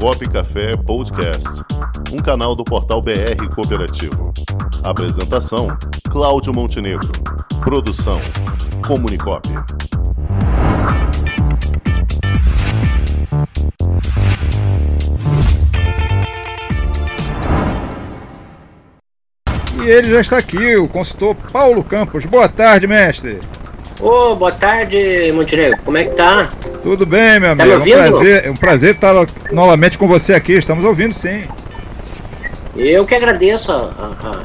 Comunicop Café Podcast, um canal do portal BR Cooperativo. Apresentação: Cláudio Montenegro. Produção: Comunicop. E ele já está aqui, o consultor Paulo Campos. Boa tarde, mestre. Ô, oh, boa tarde, Montenegro. Como é que tá? Tudo bem, meu amigo. Tá me? É um prazer, é um prazer estar novamente com você aqui. Estamos ouvindo, sim. Eu que agradeço a, a,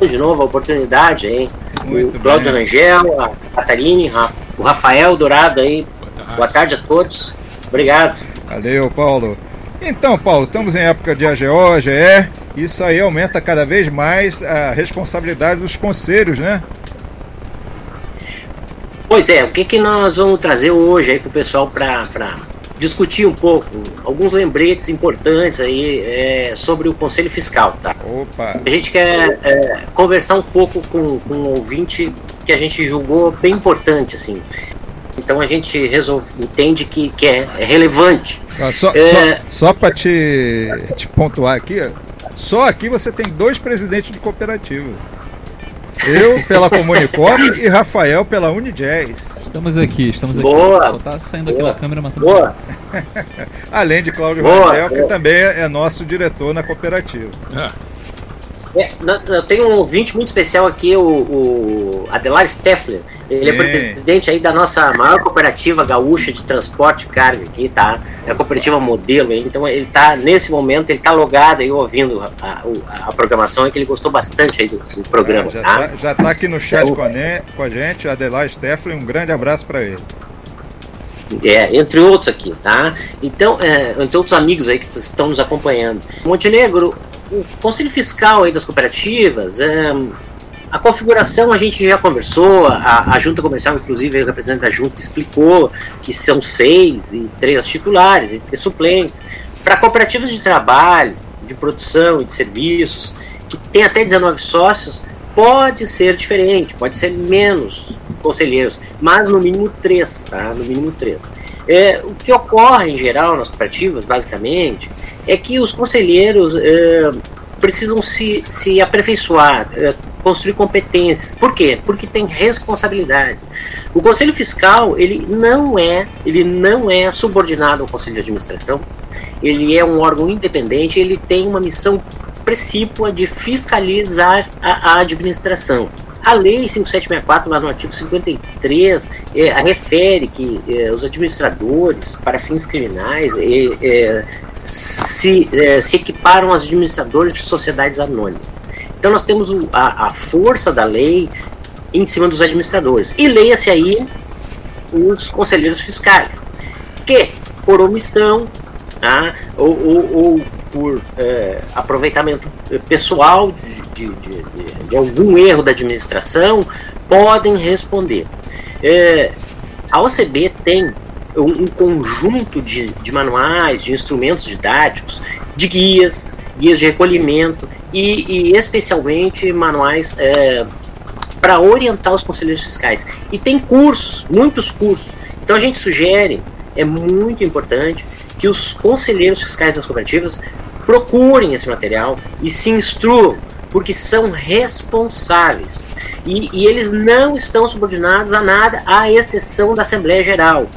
a de novo a oportunidade aí. Muito o Cláudio Angel, a Catarine, o Rafael Dourado aí. Boa tarde. boa tarde a todos. Obrigado. Valeu, Paulo. Então, Paulo, estamos em época de AGO, AGE, isso aí aumenta cada vez mais a responsabilidade dos conselhos, né? Pois é, o que, que nós vamos trazer hoje aí para o pessoal para discutir um pouco, alguns lembretes importantes aí é, sobre o Conselho Fiscal, tá? Opa! A gente quer é, conversar um pouco com, com um ouvinte que a gente julgou bem importante, assim. Então a gente resolve, entende que, que é, é relevante. Ah, só é... só, só para te, te pontuar aqui, só aqui você tem dois presidentes de cooperativa. Eu pela Comunicop e Rafael pela Unijazz. Estamos aqui, estamos aqui. Boa, Só tá saindo boa, aquela câmera matando. Boa. Além de Cláudio Rafael, que também é nosso diretor na cooperativa. É. É, eu tenho um ouvinte muito especial aqui, o, o Adelar Steffler. Ele Sim. é presidente aí da nossa maior cooperativa gaúcha de transporte de carga aqui, tá? É a cooperativa modelo, então ele tá, nesse momento, ele tá logado aí ouvindo a, a, a programação, é que ele gostou bastante aí do, do programa, é, já tá? tá? Já tá aqui no chat então, com, a, com a gente, Adelar Steffler, um grande abraço para ele. É, entre outros aqui, tá? Então, é, entre outros amigos aí que estão nos acompanhando. Montenegro, o Conselho Fiscal aí das cooperativas, é, a configuração a gente já conversou, a, a junta comercial, inclusive, o representante da junta explicou que são seis e três titulares e três suplentes. Para cooperativas de trabalho, de produção e de serviços, que tem até 19 sócios, pode ser diferente, pode ser menos conselheiros, mas no mínimo três, tá? No mínimo três. É, o que ocorre em geral nas cooperativas, basicamente, é que os conselheiros é, precisam se, se aperfeiçoar, é, construir competências. Por quê? Porque tem responsabilidades. O conselho fiscal ele não é ele não é subordinado ao conselho de administração. Ele é um órgão independente. Ele tem uma missão precípua de fiscalizar a, a administração. A Lei 5764, lá no artigo 53, é, refere que é, os administradores, para fins criminais, é se, é, se equiparam aos administradores de sociedades anônimas. Então nós temos a, a força da lei em cima dos administradores. E leia-se aí os conselheiros fiscais, que, por omissão, tá, ou, ou, ou por é, aproveitamento pessoal de, de, de, de, algum erro da administração, podem responder. É, a OCB tem um, conjunto de, de manuais, de instrumentos didáticos, de guias, guias de recolhimento e, e especialmente manuais é, para orientar os conselheiros fiscais. E tem cursos, muitos cursos. Então a gente sugere, é muito importante, que os conselheiros fiscais das cooperativas procurem esse material e se instruam, porque são responsáveis. E, e, eles não estão subordinados a nada, à exceção da Assembleia Geral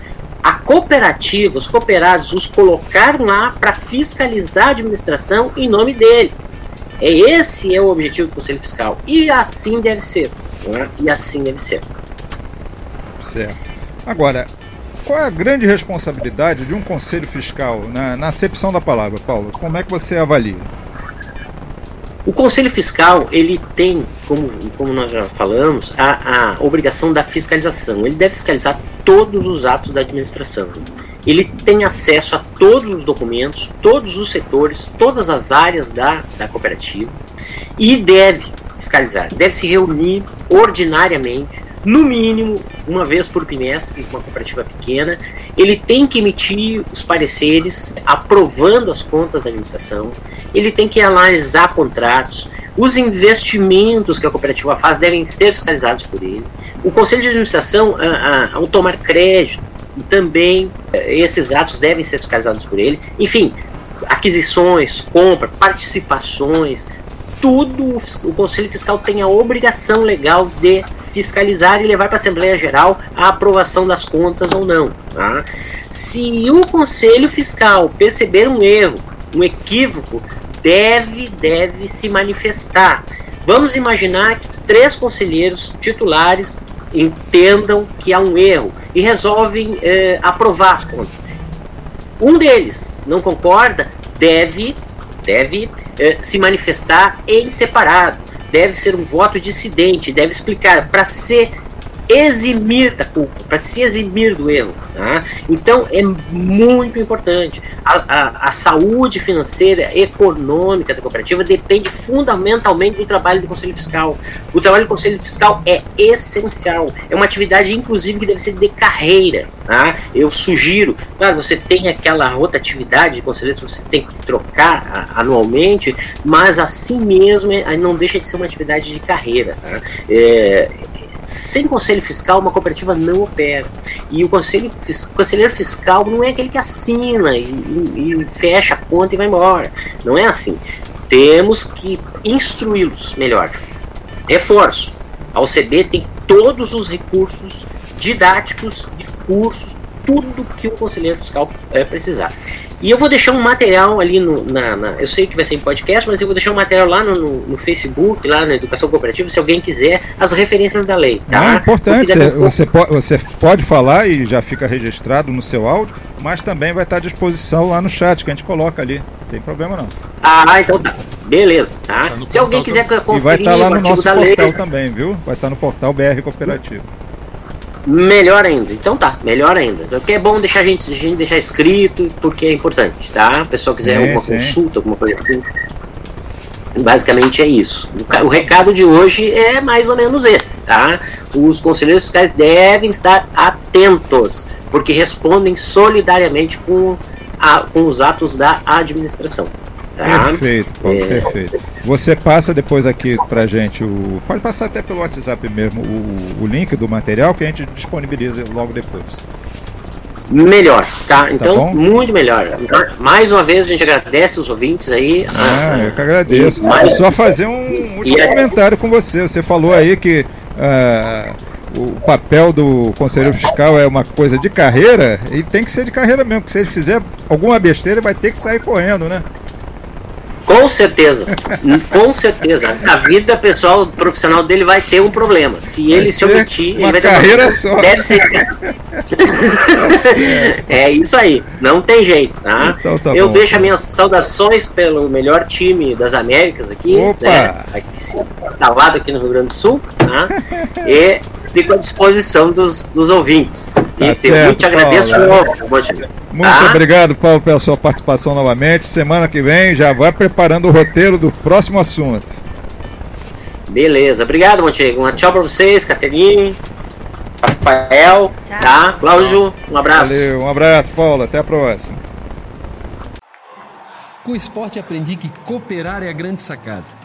a cooperativa, os cooperados, os colocaram lá para fiscalizar a administração em nome dele. É esse é o objetivo do Conselho Fiscal. E assim deve ser. Né? E assim deve ser. Certo. Agora, qual é a grande responsabilidade de um conselho fiscal na, na acepção da palavra, Paulo? Como é que você avalia? O Conselho Fiscal ele tem, como, como nós já falamos, a, a obrigação da fiscalização. Ele deve fiscalizar todos os atos da administração. Ele tem acesso a todos os documentos, todos os setores, todas as áreas da, da cooperativa e deve fiscalizar, deve se reunir ordinariamente no mínimo uma vez por bimestre, uma cooperativa pequena, ele tem que emitir os pareceres aprovando as contas da administração, ele tem que analisar contratos, os investimentos que a cooperativa faz devem ser fiscalizados por ele. O conselho de administração, ao tomar crédito, também eh, esses atos devem ser fiscalizados por ele. Enfim, aquisições, compra, participações, tudo o Conselho Fiscal tem a obrigação legal de fiscalizar e levar para a Assembleia Geral a aprovação das contas ou não. Tá? Se o Conselho Fiscal perceber um erro, um equívoco, deve, deve se manifestar. Vamos imaginar que três conselheiros titulares entendam que há um erro e resolvem eh, aprovar as contas. Um deles não concorda, deve, deve eh, se manifestar em separado, deve ser um voto dissidente, deve explicar para ser eximir da culpa, para se eximir do erro. Tá? Então é muito importante. A, a, a, saúde financeira, econômica da cooperativa depende fundamentalmente do trabalho do Conselho Fiscal. O trabalho do Conselho Fiscal é essencial. É uma atividade, inclusive, que deve ser de carreira. Tá? Eu sugiro, claro, você tem aquela rotatividade de conselheiros, você tem que trocar a, anualmente, mas assim mesmo é, não deixa de ser uma atividade de carreira. Tá? É, sem conselho fiscal, uma cooperativa não opera. E o conselho, o conselheiro fiscal não é aquele que assina e, e, fecha a conta e vai embora. Não é assim. Temos que instruí-los melhor. Reforço. A OCB tem todos os recursos didáticos, de cursos, tudo que o conselheiro fiscal é, precisar. E eu vou deixar um material ali no, na, na, Eu sei que vai ser em podcast, mas eu vou deixar um material lá no, no, no Facebook, lá na Educação Cooperativa, se alguém quiser, as referências da lei. Tá? Ah, importante. Você, você, pode, você pode falar e já fica registrado no seu áudio, mas também vai estar à disposição lá no chat, que a gente coloca ali. Não tem problema não. Ah, então tá. Beleza. Tá? tá se alguém quiser conferir. E vai estar lá no nosso portal lei, também, viu? Vai estar no portal BR Cooperativo. Melhor ainda. Então tá, melhor ainda. Porque é bom deixar a gente, a gente deixar escrito, porque é importante, tá? O pessoal quiser sim, alguma sim. consulta, alguma coisa assim. Basicamente é isso. O, o recado de hoje é mais ou menos esse, tá? Os conselheiros fiscais devem estar atentos, porque respondem solidariamente com, a, com os atos da administração. Tá? Perfeito, Paulo, é... perfeito. Você passa depois aqui pra gente o. Pode passar até pelo WhatsApp mesmo o, o link do material que a gente disponibiliza logo depois. Melhor, tá? tá então, tá muito melhor. Mais uma vez, a gente agradece os ouvintes aí. Ah, eu que agradeço. Mais... Só fazer um último é- comentário com você. Você falou aí que uh, o papel do conselheiro fiscal é uma coisa de carreira e tem que ser de carreira mesmo, porque se ele fizer alguma besteira, vai ter que sair correndo, né? Com certeza, com certeza. A vida pessoal, profissional dele vai ter um problema. Se ele se omitir, ele vai ter carreira um só. Deve ser. é isso aí, não tem jeito, tá? Então, tá Eu bom, deixo tá. minhas saudações pelo melhor time das Américas aqui, Opa. né? Aqui, instalado aqui no Rio Grande do Sul, tá? E fico à disposição dos, dos ouvintes. Tá e certo, eu te agradeço Muito tá? obrigado, Paulo, pela sua participação novamente. Semana que vem já vai preparando o roteiro do próximo assunto. Beleza, obrigado, Montenegro. Um tchau pra vocês, Caterine, Rafael, tchau. tá? Cláudio, um abraço. Valeu, um abraço, Paulo. Até a próxima. Com o esporte aprendi que cooperar é a grande sacada